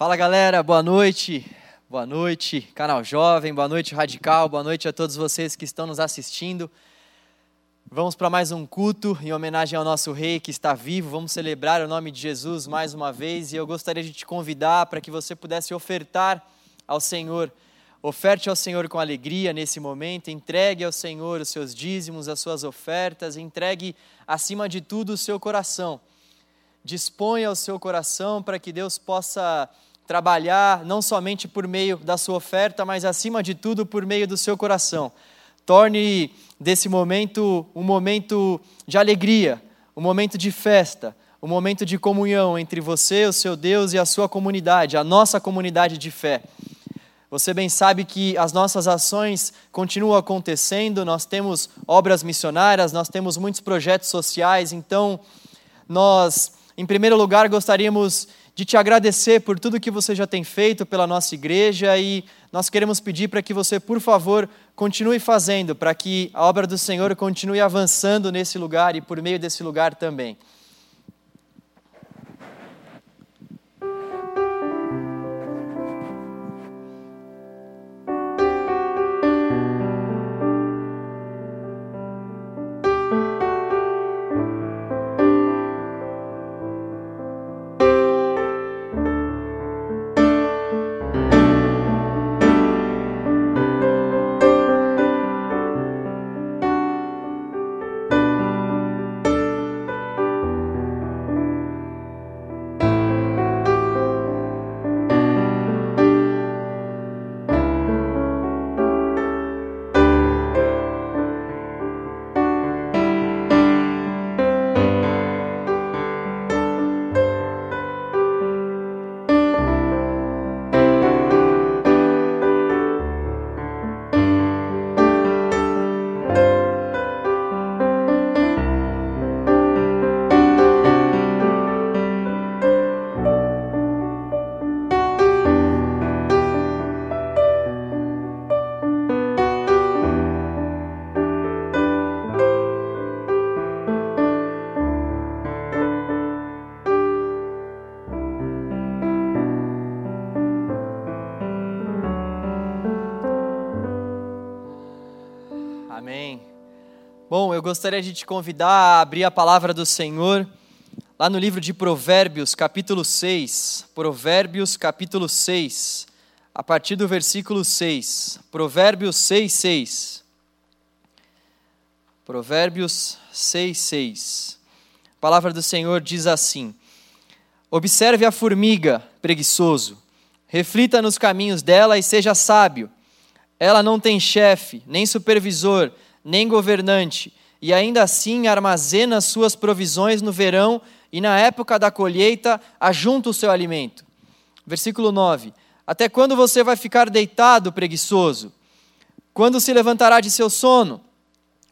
Fala galera, boa noite. Boa noite, canal Jovem, boa noite Radical, boa noite a todos vocês que estão nos assistindo. Vamos para mais um culto em homenagem ao nosso rei que está vivo. Vamos celebrar o nome de Jesus mais uma vez e eu gostaria de te convidar para que você pudesse ofertar ao Senhor. Oferte ao Senhor com alegria nesse momento, entregue ao Senhor os seus dízimos, as suas ofertas, entregue acima de tudo o seu coração. Disponha o seu coração para que Deus possa trabalhar não somente por meio da sua oferta, mas acima de tudo por meio do seu coração. Torne desse momento um momento de alegria, um momento de festa, um momento de comunhão entre você, o seu Deus e a sua comunidade, a nossa comunidade de fé. Você bem sabe que as nossas ações continuam acontecendo, nós temos obras missionárias, nós temos muitos projetos sociais, então nós, em primeiro lugar, gostaríamos de te agradecer por tudo que você já tem feito pela nossa igreja e nós queremos pedir para que você, por favor, continue fazendo, para que a obra do Senhor continue avançando nesse lugar e por meio desse lugar também. Gostaria de te convidar a abrir a palavra do Senhor lá no livro de Provérbios, capítulo 6. Provérbios, capítulo 6, a partir do versículo 6. Provérbios 6, 6. Provérbios 6, 6. A palavra do Senhor diz assim: Observe a formiga, preguiçoso, reflita nos caminhos dela e seja sábio. Ela não tem chefe, nem supervisor, nem governante, e ainda assim armazena suas provisões no verão e na época da colheita ajunta o seu alimento. Versículo 9: Até quando você vai ficar deitado, preguiçoso? Quando se levantará de seu sono?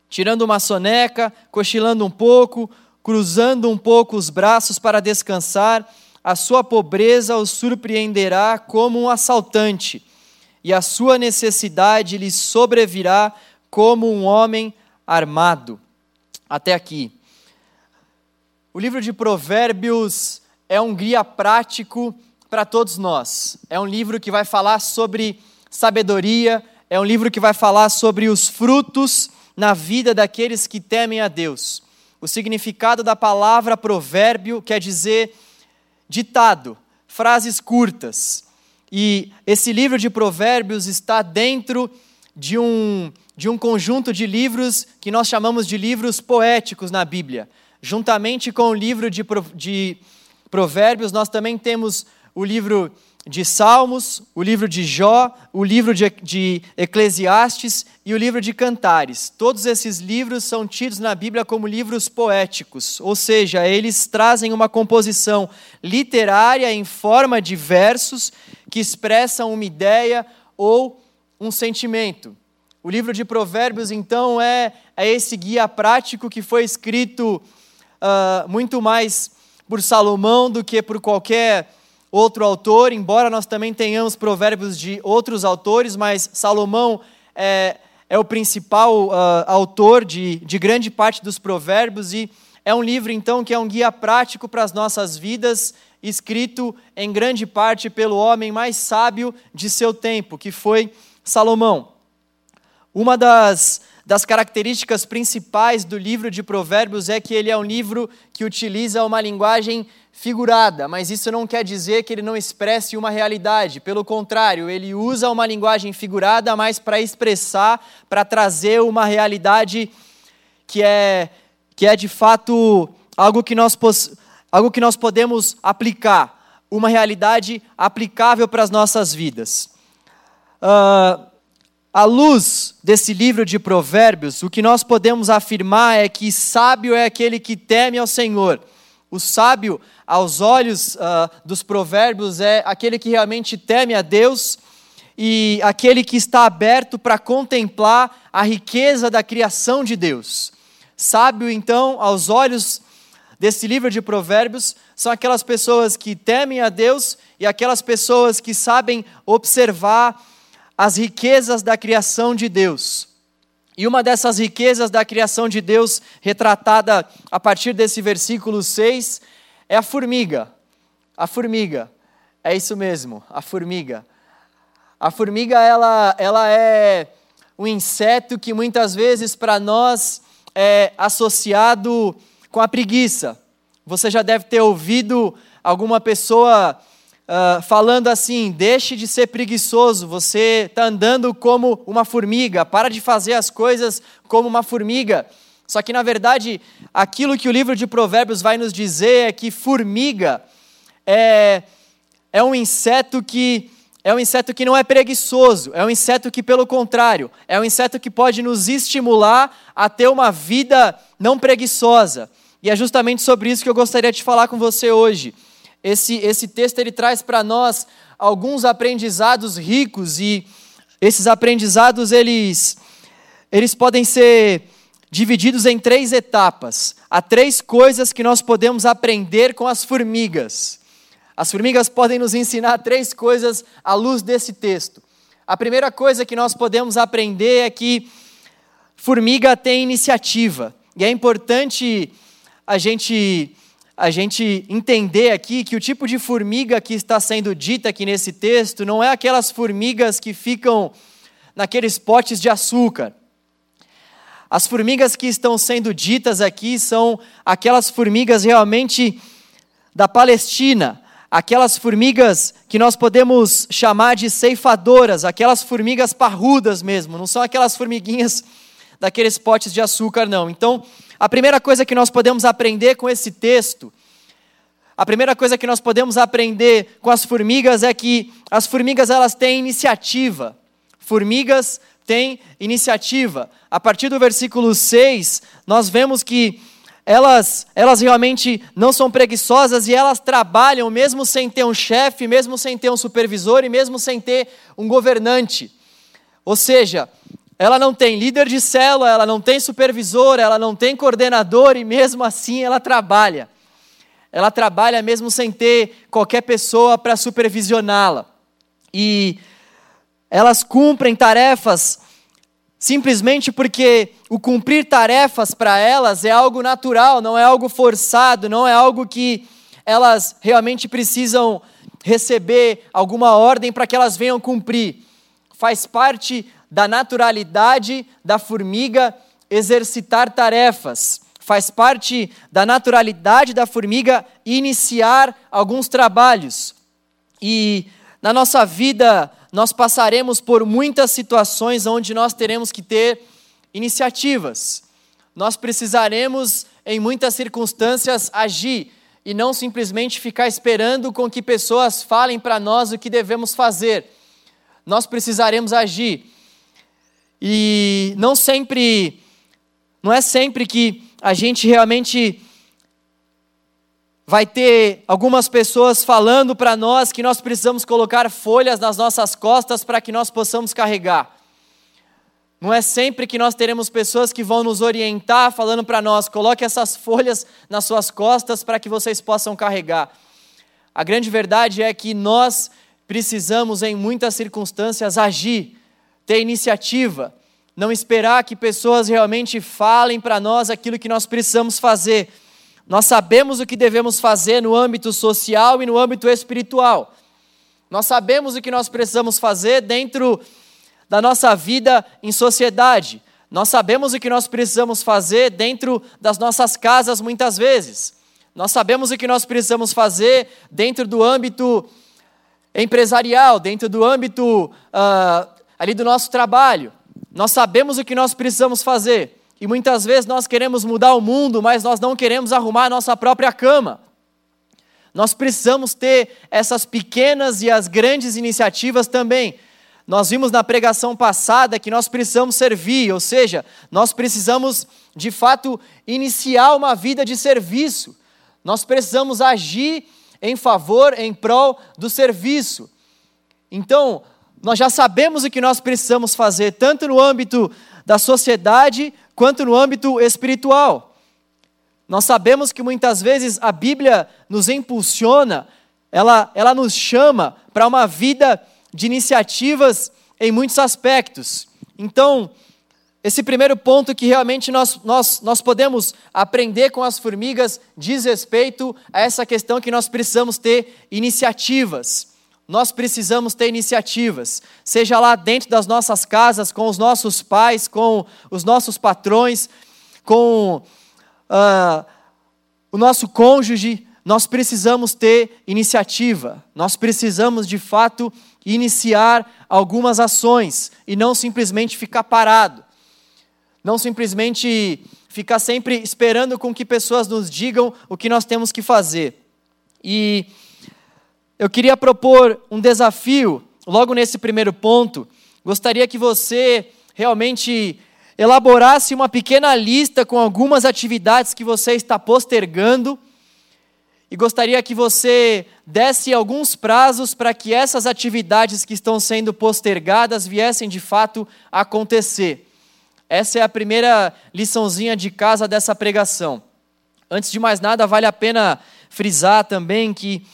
Tirando uma soneca, cochilando um pouco, cruzando um pouco os braços para descansar, a sua pobreza o surpreenderá como um assaltante, e a sua necessidade lhe sobrevirá como um homem armado. Até aqui. O livro de Provérbios é um guia prático para todos nós. É um livro que vai falar sobre sabedoria, é um livro que vai falar sobre os frutos na vida daqueles que temem a Deus. O significado da palavra provérbio quer dizer ditado, frases curtas. E esse livro de Provérbios está dentro de um, de um conjunto de livros que nós chamamos de livros poéticos na Bíblia. Juntamente com o livro de, de Provérbios, nós também temos o livro de Salmos, o livro de Jó, o livro de, de, Eclesiastes e o livro de Cantares. Todos esses livros são tidos na Bíblia como livros poéticos, ou seja, eles trazem uma composição literária em forma de versos que expressam uma ideia ou um sentimento. O livro de Provérbios, então, é, é esse guia prático que foi escrito uh, muito mais por Salomão do que por qualquer outro autor, embora nós também tenhamos provérbios de outros autores, mas Salomão é, é o principal uh, autor de, de grande parte dos provérbios e é um livro, então, que é um guia prático para as nossas vidas escrito em grande parte pelo homem mais sábio de seu tempo, que foi Salomão. Uma das, das características principais do livro de Provérbios é que ele é um livro que utiliza uma linguagem figurada, mas isso não quer dizer que ele não expresse uma realidade. Pelo contrário, ele usa uma linguagem figurada, mas para expressar, para trazer uma realidade que é, que é de fato algo que, nós, algo que nós podemos aplicar, uma realidade aplicável para as nossas vidas. Uh, à luz desse livro de Provérbios, o que nós podemos afirmar é que sábio é aquele que teme ao Senhor. O sábio, aos olhos uh, dos Provérbios, é aquele que realmente teme a Deus e aquele que está aberto para contemplar a riqueza da criação de Deus. Sábio, então, aos olhos desse livro de Provérbios, são aquelas pessoas que temem a Deus e aquelas pessoas que sabem observar as riquezas da criação de Deus. E uma dessas riquezas da criação de Deus, retratada a partir desse versículo 6, é a formiga. A formiga. É isso mesmo, a formiga. A formiga, ela, ela é um inseto que muitas vezes para nós é associado com a preguiça. Você já deve ter ouvido alguma pessoa uh, falando assim: deixe de ser preguiçoso, você está andando como uma formiga, para de fazer as coisas como uma formiga. Só que, na verdade, aquilo que o livro de Provérbios vai nos dizer é que formiga é, é um inseto que é um inseto que não é preguiçoso, é um inseto que, pelo contrário, é um inseto que pode nos estimular a ter uma vida não preguiçosa. E é justamente sobre isso que eu gostaria de falar com você hoje. Esse, esse texto ele traz para nós alguns aprendizados ricos e esses aprendizados eles, eles podem ser divididos em três etapas. Há três coisas que nós podemos aprender com as formigas. As formigas podem nos ensinar três coisas à luz desse texto. A primeira coisa que nós podemos aprender é que formiga tem iniciativa. E é importante a gente a gente entender aqui que o tipo de formiga que está sendo dita aqui nesse texto não é aquelas formigas que ficam naqueles potes de açúcar. As formigas que estão sendo ditas aqui são aquelas formigas realmente da Palestina, aquelas formigas que nós podemos chamar de ceifadoras, aquelas formigas parrudas mesmo, não são aquelas formiguinhas daqueles potes de açúcar, não. Então, a primeira coisa que nós podemos aprender com esse texto, a primeira coisa que nós podemos aprender com as formigas é que as formigas elas têm iniciativa. Formigas têm iniciativa. A partir do versículo 6, nós vemos que elas, elas realmente não são preguiçosas e elas trabalham mesmo sem ter um chefe, mesmo sem ter um supervisor e mesmo sem ter um governante. Ou seja, ela não tem líder de célula, ela não tem supervisor, ela não tem coordenador e mesmo assim ela trabalha. Ela trabalha mesmo sem ter qualquer pessoa para supervisioná-la. E elas cumprem tarefas simplesmente porque o cumprir tarefas para elas é algo natural, não é algo forçado, não é algo que elas realmente precisam receber alguma ordem para que elas venham cumprir. Faz parte da naturalidade da formiga exercitar tarefas. Faz parte da naturalidade da formiga iniciar alguns trabalhos. E na nossa vida, nós passaremos por muitas situações onde nós teremos que ter iniciativas. Nós precisaremos, em muitas circunstâncias, agir e não simplesmente ficar esperando com que pessoas falem para nós o que devemos fazer. Nós precisaremos agir. E não sempre, não é sempre que a gente realmente vai ter algumas pessoas falando para nós que nós precisamos colocar folhas nas nossas costas para que nós possamos carregar. Não é sempre que nós teremos pessoas que vão nos orientar falando para nós: coloque essas folhas nas suas costas para que vocês possam carregar. A grande verdade é que nós precisamos, em muitas circunstâncias, agir ter iniciativa, não esperar que pessoas realmente falem para nós aquilo que nós precisamos fazer. Nós sabemos o que devemos fazer no âmbito social e no âmbito espiritual. Nós sabemos o que nós precisamos fazer dentro da nossa vida em sociedade. Nós sabemos o que nós precisamos fazer dentro das nossas casas muitas vezes. Nós sabemos o que nós precisamos fazer dentro do âmbito empresarial, dentro do âmbito uh, ali do nosso trabalho. Nós sabemos o que nós precisamos fazer. E muitas vezes nós queremos mudar o mundo, mas nós não queremos arrumar a nossa própria cama. Nós precisamos ter essas pequenas e as grandes iniciativas também. Nós vimos na pregação passada que nós precisamos servir, ou seja, nós precisamos de fato iniciar uma vida de serviço. Nós precisamos agir em favor, em prol do serviço. Então, nós já sabemos o que nós precisamos fazer, tanto no âmbito da sociedade quanto no âmbito espiritual. Nós sabemos que muitas vezes a Bíblia nos impulsiona, ela, ela nos chama para uma vida de iniciativas em muitos aspectos. Então, esse primeiro ponto que realmente nós, nós, nós podemos aprender com as formigas diz respeito a essa questão que nós precisamos ter iniciativas. Nós precisamos ter iniciativas, seja lá dentro das nossas casas, com os nossos pais, com os nossos patrões, com uh, o nosso cônjuge, nós precisamos ter iniciativa, nós precisamos de fato iniciar algumas ações e não simplesmente ficar parado, não simplesmente ficar sempre esperando com que pessoas nos digam o que nós temos que fazer. E eu queria propor um desafio, logo nesse primeiro ponto. Gostaria que você realmente elaborasse uma pequena lista com algumas atividades que você está postergando. E gostaria que você desse alguns prazos para que essas atividades que estão sendo postergadas viessem de fato acontecer. Essa é a primeira liçãozinha de casa dessa pregação. Antes de mais nada, vale a pena frisar também que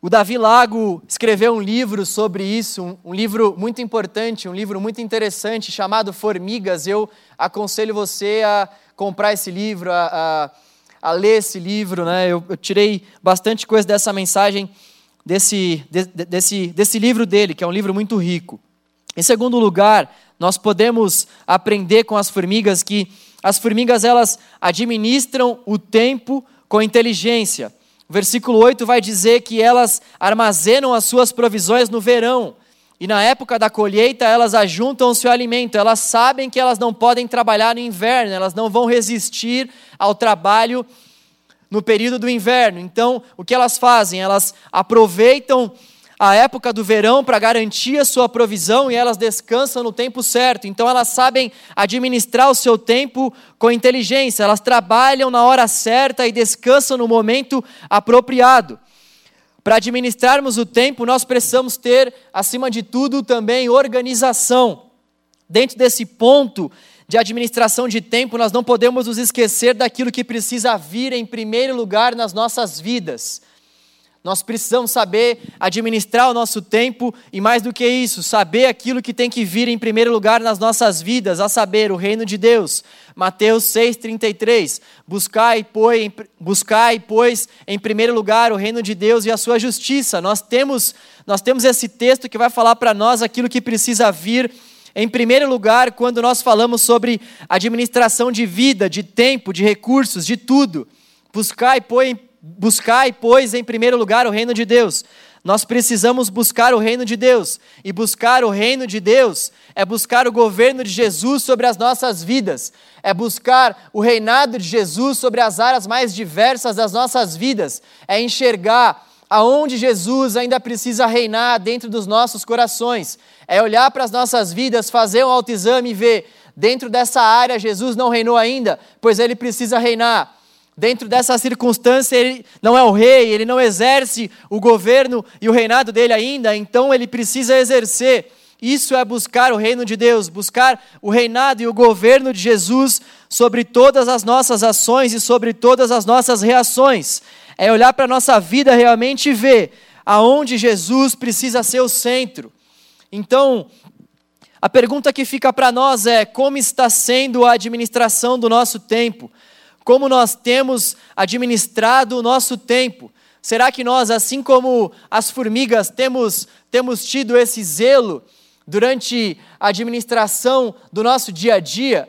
o Davi Lago escreveu um livro sobre isso, um, um, livro muito importante, um livro muito interessante chamado Formigas. Eu aconselho você a comprar esse livro, a, a, a ler esse livro. Né? Eu, eu, tirei bastante coisa dessa mensagem, desse, de, desse, desse livro dele, que é um livro muito rico. Em segundo lugar, nós podemos aprender com as formigas que as formigas elas administram o tempo com inteligência. Versículo 8 vai dizer que elas armazenam as suas provisões no verão. E na época da colheita, elas ajuntam o seu alimento. Elas sabem que elas não podem trabalhar no inverno, elas não vão resistir ao trabalho no período do inverno. Então, o que elas fazem? Elas aproveitam a época do verão para garantir a sua provisão e elas descansam no tempo certo. Então elas sabem administrar o seu tempo com inteligência, elas trabalham na hora certa e descansam no momento apropriado. Para administrarmos o tempo, nós precisamos ter, acima de tudo, também organização. Dentro desse ponto de administração de tempo, nós não podemos nos esquecer daquilo que precisa vir em primeiro lugar nas nossas vidas. Nós precisamos saber administrar o nosso tempo e, mais do que isso, saber aquilo que tem que vir em primeiro lugar nas nossas vidas, a saber, o reino de Deus. Mateus 6,33. Buscai, pois, buscai, pois, em primeiro lugar o reino de Deus e a sua justiça. Nós temos, nós temos esse texto que vai falar para nós aquilo que precisa vir em primeiro lugar quando nós falamos sobre administração de vida, de tempo, de recursos, de tudo. Buscai, pois, Buscai, pois, em primeiro lugar o reino de Deus. Nós precisamos buscar o reino de Deus. E buscar o reino de Deus é buscar o governo de Jesus sobre as nossas vidas. É buscar o reinado de Jesus sobre as áreas mais diversas das nossas vidas. É enxergar aonde Jesus ainda precisa reinar dentro dos nossos corações. É olhar para as nossas vidas, fazer um autoexame e ver, dentro dessa área Jesus não reinou ainda, pois ele precisa reinar dentro dessa circunstância, ele não é o rei, ele não exerce o governo e o reinado dele ainda, então ele precisa exercer. Isso é buscar o reino de Deus, buscar o reinado e o governo de Jesus sobre todas as nossas ações e sobre todas as nossas reações. É olhar para a nossa vida realmente e ver aonde Jesus precisa ser o centro. Então, a pergunta que fica para nós é: como está sendo a administração do nosso tempo? Como nós temos administrado o nosso tempo. Será que nós, assim como as formigas, temos, temos tido esse zelo durante a administração do nosso dia a dia?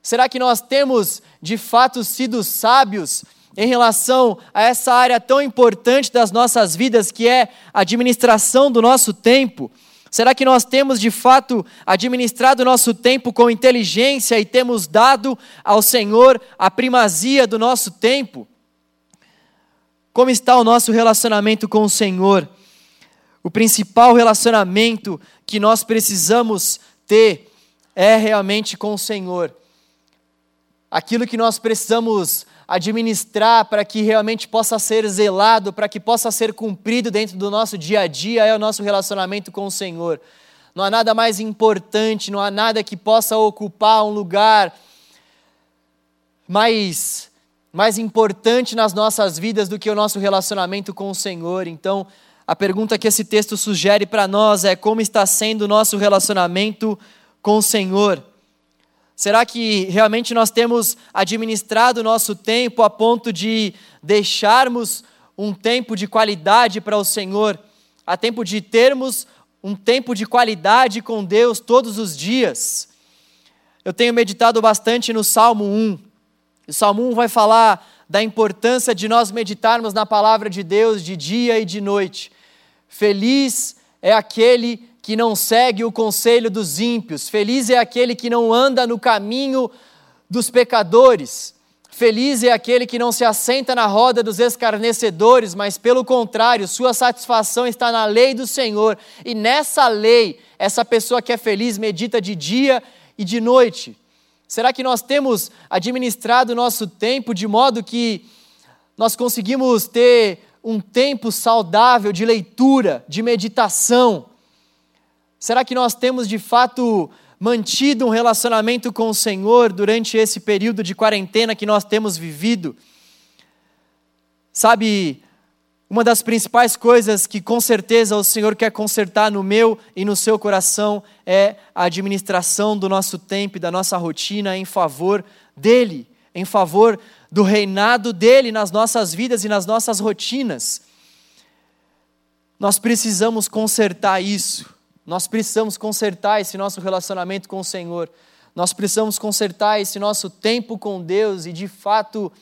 Será que nós temos de fato sido sábios em relação a essa área tão importante das nossas vidas, que é a administração do nosso tempo? Será que nós temos de fato administrado o nosso tempo com inteligência e temos dado ao Senhor a primazia do nosso tempo? Como está o nosso relacionamento com o Senhor? O principal relacionamento que nós precisamos ter é realmente com o Senhor. Aquilo que nós precisamos administrar para que realmente possa ser zelado, para que possa ser cumprido dentro do nosso dia a dia é o nosso relacionamento com o Senhor. Não há nada mais importante, não há nada que possa ocupar um lugar mais mais importante nas nossas vidas do que o nosso relacionamento com o Senhor. Então, a pergunta que esse texto sugere para nós é como está sendo o nosso relacionamento com o Senhor? Será que realmente nós temos administrado o nosso tempo a ponto de deixarmos um tempo de qualidade para o Senhor, a tempo de termos um tempo de qualidade com Deus todos os dias? Eu tenho meditado bastante no Salmo 1. O Salmo 1 vai falar da importância de nós meditarmos na palavra de Deus de dia e de noite. Feliz é aquele que não segue o conselho dos ímpios, feliz é aquele que não anda no caminho dos pecadores, feliz é aquele que não se assenta na roda dos escarnecedores, mas pelo contrário, sua satisfação está na lei do Senhor, e nessa lei, essa pessoa que é feliz medita de dia e de noite. Será que nós temos administrado o nosso tempo de modo que nós conseguimos ter um tempo saudável de leitura, de meditação? Será que nós temos de fato mantido um relacionamento com o Senhor durante esse período de quarentena que nós temos vivido? Sabe, uma das principais coisas que com certeza o Senhor quer consertar no meu e no seu coração é a administração do nosso tempo e da nossa rotina em favor dEle, em favor do reinado dEle nas nossas vidas e nas nossas rotinas. Nós precisamos consertar isso. Nós precisamos consertar esse nosso relacionamento com o Senhor. Nós precisamos consertar esse nosso tempo com Deus e, de fato,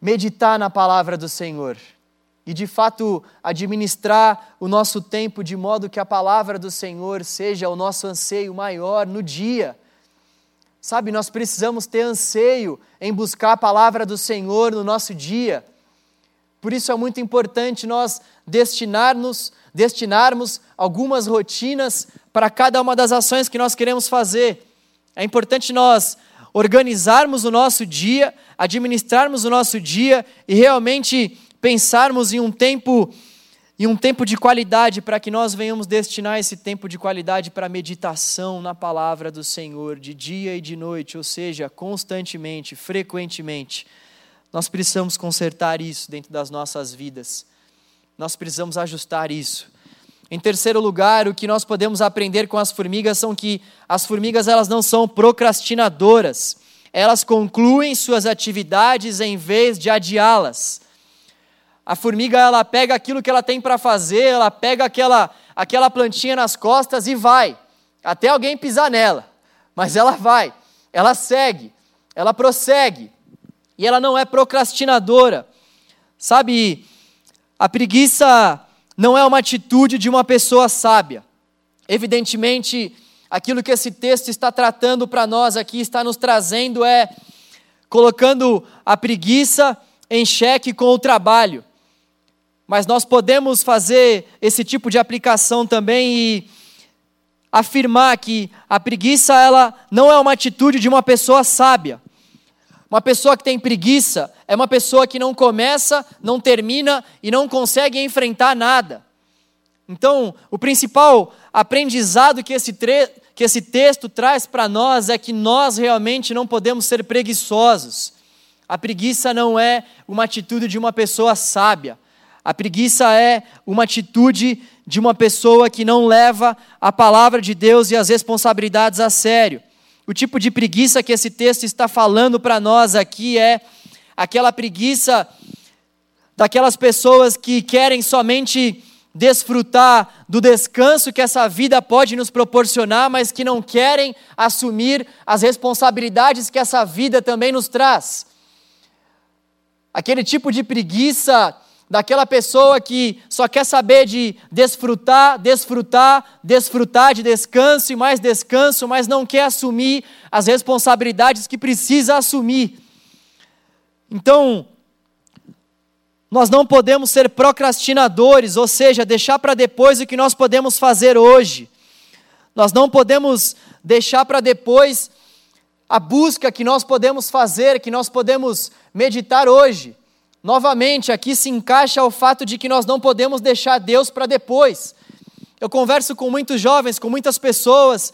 meditar na palavra do Senhor. E, de fato, administrar o nosso tempo de modo que a palavra do Senhor seja o nosso anseio maior no dia. Sabe, nós precisamos ter anseio em buscar a palavra do Senhor no nosso dia. Por isso é muito importante nós destinar-nos, destinarmos algumas rotinas para cada uma das ações que nós queremos fazer. É importante nós organizarmos o nosso dia, administrarmos o nosso dia e realmente pensarmos em um tempo em um tempo de qualidade para que nós venhamos destinar esse tempo de qualidade para meditação na palavra do Senhor de dia e de noite, ou seja, constantemente, frequentemente. Nós precisamos consertar isso dentro das nossas vidas. Nós precisamos ajustar isso. Em terceiro lugar, o que nós podemos aprender com as formigas são que as formigas elas não são procrastinadoras. Elas concluem suas atividades em vez de adiá-las. A formiga ela pega aquilo que ela tem para fazer, ela pega aquela aquela plantinha nas costas e vai, até alguém pisar nela. Mas ela vai, ela segue, ela prossegue e ela não é procrastinadora. Sabe, a preguiça não é uma atitude de uma pessoa sábia. Evidentemente, aquilo que esse texto está tratando para nós aqui, está nos trazendo é colocando a preguiça em xeque com o trabalho. Mas nós podemos fazer esse tipo de aplicação também e afirmar que a preguiça ela não é uma atitude de uma pessoa sábia. Uma pessoa que tem preguiça é uma pessoa que não começa, não termina e não consegue enfrentar nada. Então, o principal aprendizado que esse, que esse texto traz para nós é que nós realmente não podemos ser preguiçosos. A preguiça não é uma atitude de uma pessoa sábia. A preguiça é uma atitude de uma pessoa que não leva a palavra de Deus e as responsabilidades a sério. O tipo de preguiça que esse texto está falando para nós aqui é aquela preguiça daquelas pessoas que querem somente desfrutar do descanso que essa vida pode nos proporcionar, mas que não querem assumir as responsabilidades que essa vida também nos traz. Aquele tipo de preguiça daquela pessoa que só quer saber de desfrutar, desfrutar, desfrutar de descanso e mais descanso, mas não quer assumir as responsabilidades que precisa assumir. Então, nós não podemos ser procrastinadores, ou seja, deixar para depois o que nós podemos fazer hoje. Nós não podemos deixar para depois a busca que nós podemos fazer, que nós podemos meditar hoje. Novamente, aqui se encaixa o fato de que nós não podemos deixar Deus para depois. Eu converso com muitos jovens, com muitas pessoas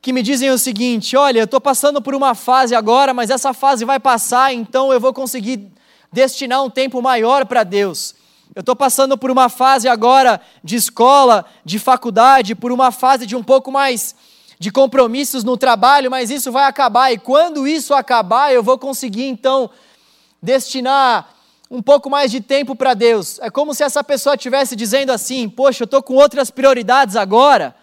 que me dizem o seguinte: olha, eu estou passando por uma fase agora, mas essa fase vai passar, então eu vou conseguir destinar um tempo maior para Deus. Eu estou passando por uma fase agora de escola, de faculdade, por uma fase de um pouco mais de compromissos no trabalho, mas isso vai acabar. E quando isso acabar, eu vou conseguir então destinar um pouco mais de tempo para Deus. É como se essa pessoa estivesse dizendo assim: Poxa, eu estou com outras prioridades agora.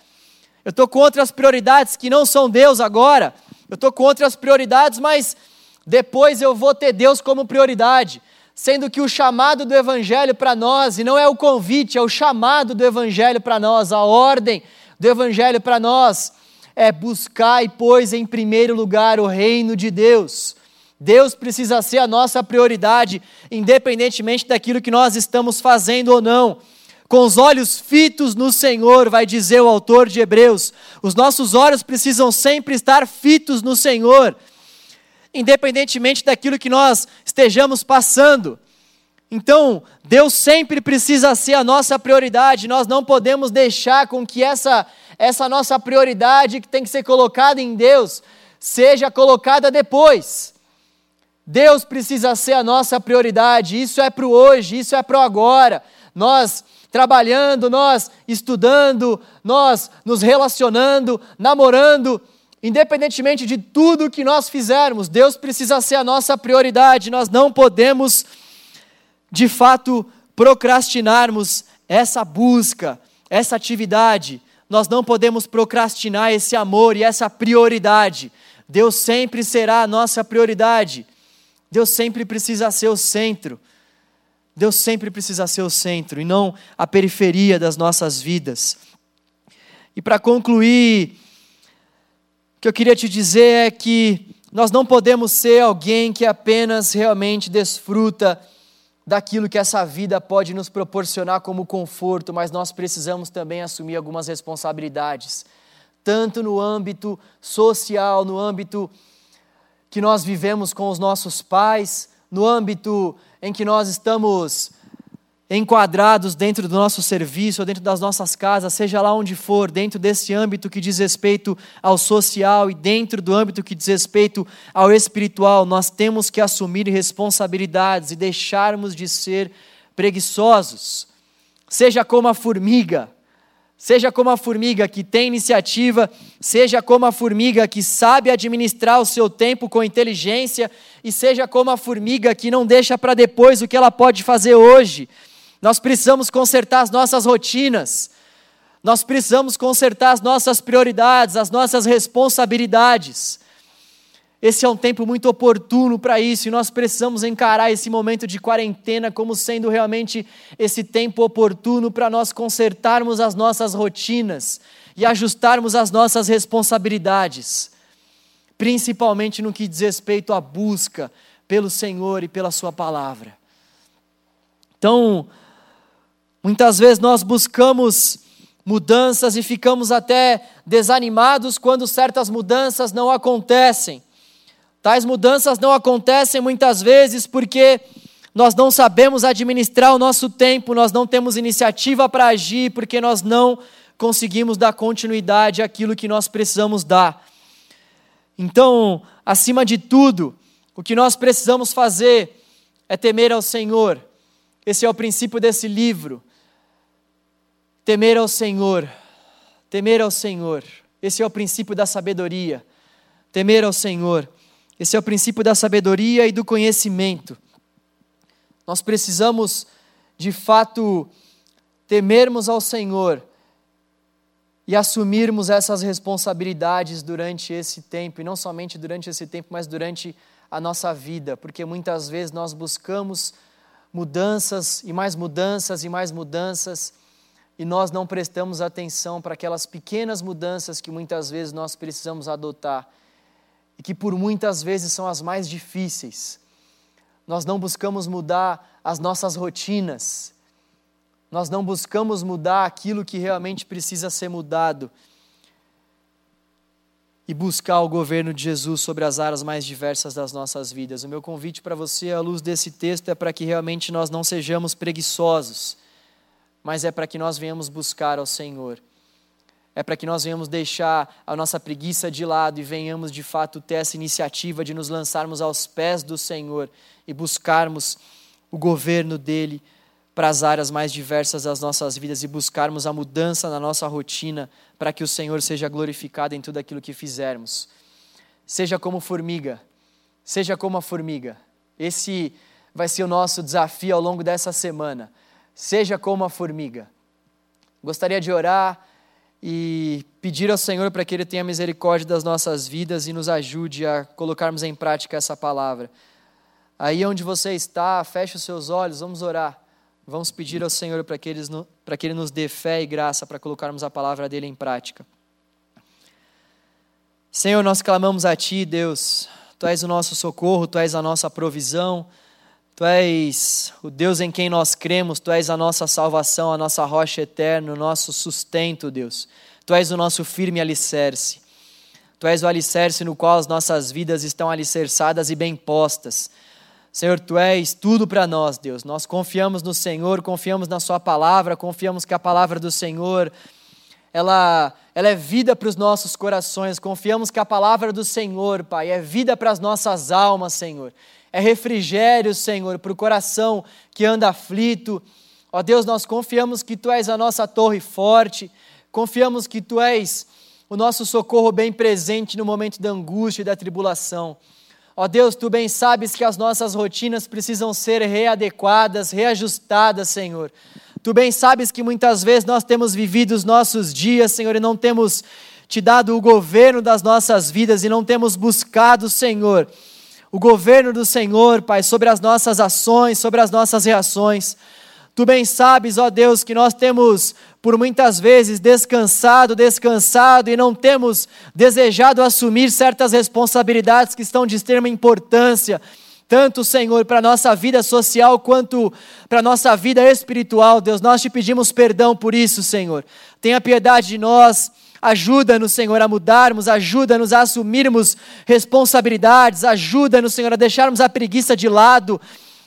Eu estou com outras prioridades que não são Deus agora. Eu estou com outras prioridades, mas depois eu vou ter Deus como prioridade, sendo que o chamado do Evangelho para nós, e não é o convite, é o chamado do Evangelho para nós, a ordem do Evangelho para nós, é buscar e pois em primeiro lugar o reino de Deus. Deus precisa ser a nossa prioridade, independentemente daquilo que nós estamos fazendo ou não. Com os olhos fitos no Senhor, vai dizer o autor de Hebreus, os nossos olhos precisam sempre estar fitos no Senhor independentemente daquilo que nós estejamos passando. Então, Deus sempre precisa ser a nossa prioridade, nós não podemos deixar com que essa, essa nossa prioridade que tem que ser colocada em Deus seja colocada depois. Deus precisa ser a nossa prioridade, isso é para o hoje, isso é para o agora. Nós trabalhando, nós estudando, nós nos relacionando, namorando, Independentemente de tudo que nós fizermos, Deus precisa ser a nossa prioridade. Nós não podemos, de fato, procrastinarmos essa busca, essa atividade. Nós não podemos procrastinar esse amor e essa prioridade. Deus sempre será a nossa prioridade. Deus sempre precisa ser o centro. Deus sempre precisa ser o centro e não a periferia das nossas vidas. E para concluir que eu queria te dizer é que nós não podemos ser alguém que apenas realmente desfruta daquilo que essa vida pode nos proporcionar como conforto, mas nós precisamos também assumir algumas responsabilidades, tanto no âmbito social, no âmbito que nós vivemos com os nossos pais, no âmbito em que nós estamos enquadrados dentro do nosso serviço, ou dentro das nossas casas, seja lá onde for, dentro desse âmbito que diz respeito ao social e dentro do âmbito que diz respeito ao espiritual, nós temos que assumir responsabilidades e deixarmos de ser preguiçosos. Seja como a formiga, seja como a formiga que tem iniciativa, seja como a formiga que sabe administrar o seu tempo com inteligência, e seja como a formiga que não deixa para depois o que ela pode fazer hoje nós precisamos consertar as nossas rotinas. Nós precisamos consertar as nossas prioridades, as nossas responsabilidades. Esse é um tempo muito oportuno para isso e nós precisamos encarar esse momento de quarentena como sendo realmente esse tempo oportuno para nós consertarmos as nossas rotinas e ajustarmos as nossas responsabilidades, principalmente no que diz respeito à busca pelo Senhor e pela Sua palavra. Então, Muitas vezes nós buscamos mudanças e ficamos até desanimados quando certas mudanças não acontecem. Tais mudanças não acontecem muitas vezes porque nós não sabemos administrar o nosso tempo, nós não temos iniciativa para agir, porque nós não conseguimos dar continuidade àquilo que nós precisamos dar. Então, acima de tudo, o que nós precisamos fazer é temer ao Senhor. Esse é o princípio desse livro. Temer ao Senhor, temer ao Senhor, esse é o princípio da sabedoria. Temer ao Senhor. Esse é o princípio da sabedoria e do conhecimento. Nós precisamos, de fato, temermos ao Senhor e assumirmos essas responsabilidades durante esse tempo, e não somente durante esse tempo, mas durante a nossa vida, porque muitas vezes nós buscamos mudanças e mais mudanças e mais mudanças, e nós não prestamos atenção para aquelas pequenas mudanças que muitas vezes nós precisamos adotar e que por muitas vezes são as mais difíceis. Nós não buscamos mudar as nossas rotinas, nós não buscamos mudar aquilo que realmente precisa ser mudado e buscar o governo de Jesus sobre as áreas mais diversas das nossas vidas. O meu convite para você, à luz desse texto, é para que realmente nós não sejamos preguiçosos, mas é para que nós venhamos buscar ao Senhor. É para que nós venhamos deixar a nossa preguiça de lado e venhamos de fato ter essa iniciativa de nos lançarmos aos pés do Senhor e buscarmos o governo dele para as áreas mais diversas das nossas vidas e buscarmos a mudança na nossa rotina para que o Senhor seja glorificado em tudo aquilo que fizermos. Seja como formiga, seja como a formiga. Esse vai ser o nosso desafio ao longo dessa semana. Seja como a formiga. Gostaria de orar e pedir ao Senhor para que Ele tenha misericórdia das nossas vidas e nos ajude a colocarmos em prática essa palavra. Aí onde você está, feche os seus olhos, vamos orar. Vamos pedir ao Senhor para que, para que Ele nos dê fé e graça para colocarmos a palavra dele em prática. Senhor, nós clamamos a Ti, Deus. Tu és o nosso socorro, Tu és a nossa provisão, Tu és o Deus em quem nós cremos, Tu és a nossa salvação, a nossa rocha eterna, o nosso sustento, Deus. Tu és o nosso firme alicerce. Tu és o alicerce no qual as nossas vidas estão alicerçadas e bem postas. Senhor, tu és tudo para nós, Deus. Nós confiamos no Senhor, confiamos na Sua palavra, confiamos que a palavra do Senhor ela, ela é vida para os nossos corações. Confiamos que a palavra do Senhor, Pai, é vida para as nossas almas, Senhor. É refrigério, Senhor, para o coração que anda aflito. Ó Deus, nós confiamos que Tu és a nossa torre forte, confiamos que Tu és o nosso socorro bem presente no momento da angústia e da tribulação. Ó Deus, tu bem sabes que as nossas rotinas precisam ser readequadas, reajustadas, Senhor. Tu bem sabes que muitas vezes nós temos vivido os nossos dias, Senhor, e não temos te dado o governo das nossas vidas e não temos buscado, Senhor, o governo do Senhor, Pai, sobre as nossas ações, sobre as nossas reações. Tu bem sabes, ó Deus, que nós temos por muitas vezes descansado, descansado e não temos desejado assumir certas responsabilidades que estão de extrema importância, tanto, Senhor, para a nossa vida social quanto para a nossa vida espiritual. Deus, nós te pedimos perdão por isso, Senhor. Tenha piedade de nós. Ajuda-nos, Senhor, a mudarmos, ajuda-nos a assumirmos responsabilidades, ajuda-nos, Senhor, a deixarmos a preguiça de lado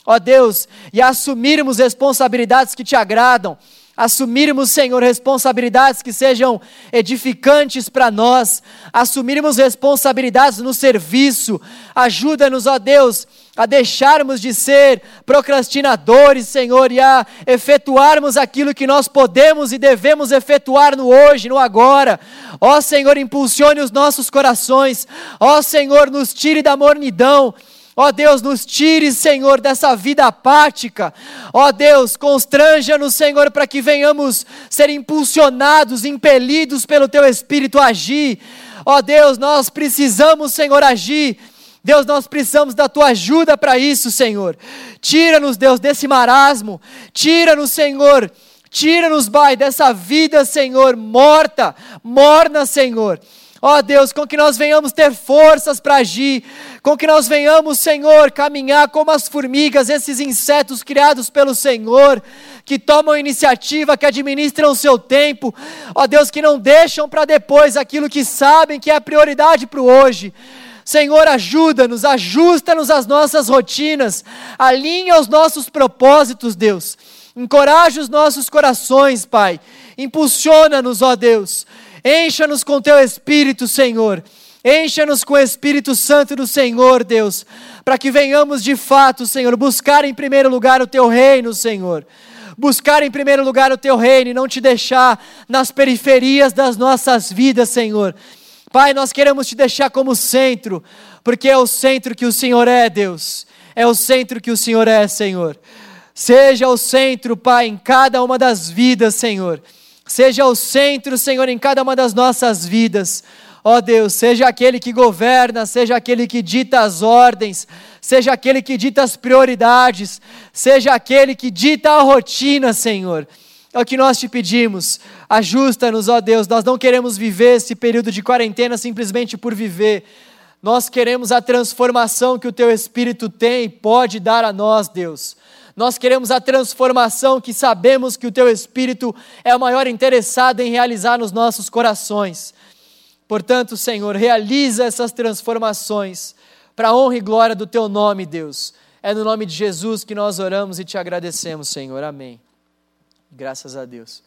ó Deus, e assumirmos responsabilidades que te agradam, assumirmos, Senhor, responsabilidades que sejam edificantes para nós, assumirmos responsabilidades no serviço, ajuda-nos, ó Deus, a deixarmos de ser procrastinadores, Senhor, e a efetuarmos aquilo que nós podemos e devemos efetuar no hoje, no agora. Ó Senhor, impulsione os nossos corações, ó Senhor, nos tire da mornidão Ó Deus, nos tire, Senhor, dessa vida apática. Ó Deus, constranja-nos, Senhor, para que venhamos ser impulsionados, impelidos pelo Teu Espírito a agir. Ó Deus, nós precisamos, Senhor, agir. Deus, nós precisamos da tua ajuda para isso, Senhor. Tira-nos, Deus, desse marasmo. Tira-nos, Senhor. Tira-nos, Pai, dessa vida, Senhor, morta, morna, Senhor. Ó Deus, com que nós venhamos ter forças para agir, com que nós venhamos, Senhor, caminhar como as formigas, esses insetos criados pelo Senhor, que tomam iniciativa, que administram o seu tempo, ó Deus, que não deixam para depois aquilo que sabem que é a prioridade para o hoje. Senhor, ajuda-nos, ajusta-nos às nossas rotinas, alinha os nossos propósitos, Deus. Encoraja os nossos corações, Pai. Impulsiona-nos, ó Deus. Encha-nos com teu Espírito, Senhor. Encha-nos com o Espírito Santo do Senhor, Deus, para que venhamos de fato, Senhor, buscar em primeiro lugar o teu reino, Senhor. Buscar em primeiro lugar o teu reino e não te deixar nas periferias das nossas vidas, Senhor Pai, nós queremos te deixar como centro, porque é o centro que o Senhor é, Deus. É o centro que o Senhor é, Senhor. Seja o centro, Pai, em cada uma das vidas, Senhor. Seja o centro, Senhor, em cada uma das nossas vidas. Ó oh Deus, seja aquele que governa, seja aquele que dita as ordens, seja aquele que dita as prioridades, seja aquele que dita a rotina, Senhor. É o que nós te pedimos. Ajusta-nos, ó Deus. Nós não queremos viver esse período de quarentena simplesmente por viver. Nós queremos a transformação que o teu Espírito tem e pode dar a nós, Deus. Nós queremos a transformação que sabemos que o teu Espírito é o maior interessado em realizar nos nossos corações. Portanto, Senhor, realiza essas transformações para a honra e glória do teu nome, Deus. É no nome de Jesus que nós oramos e te agradecemos, Senhor. Amém. Graças a Deus.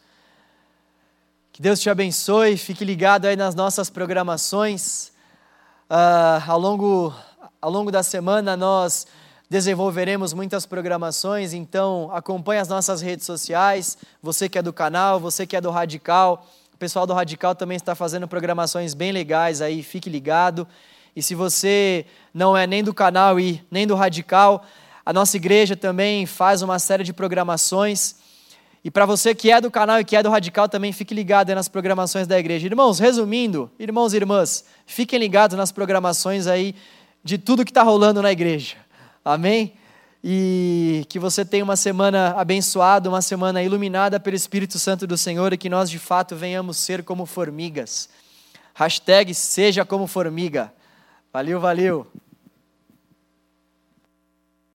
Que Deus te abençoe, fique ligado aí nas nossas programações. Uh, ao, longo, ao longo da semana nós desenvolveremos muitas programações, então acompanhe as nossas redes sociais, você que é do canal, você que é do Radical, o pessoal do Radical também está fazendo programações bem legais aí, fique ligado. E se você não é nem do canal e nem do Radical, a nossa igreja também faz uma série de programações. E para você que é do canal e que é do Radical, também fique ligado nas programações da igreja. Irmãos, resumindo, irmãos e irmãs, fiquem ligados nas programações aí de tudo que está rolando na igreja. Amém? e que você tenha uma semana abençoada, uma semana iluminada pelo Espírito Santo do Senhor e que nós de fato venhamos ser como formigas. Hashtag seja como formiga. Valeu, valeu.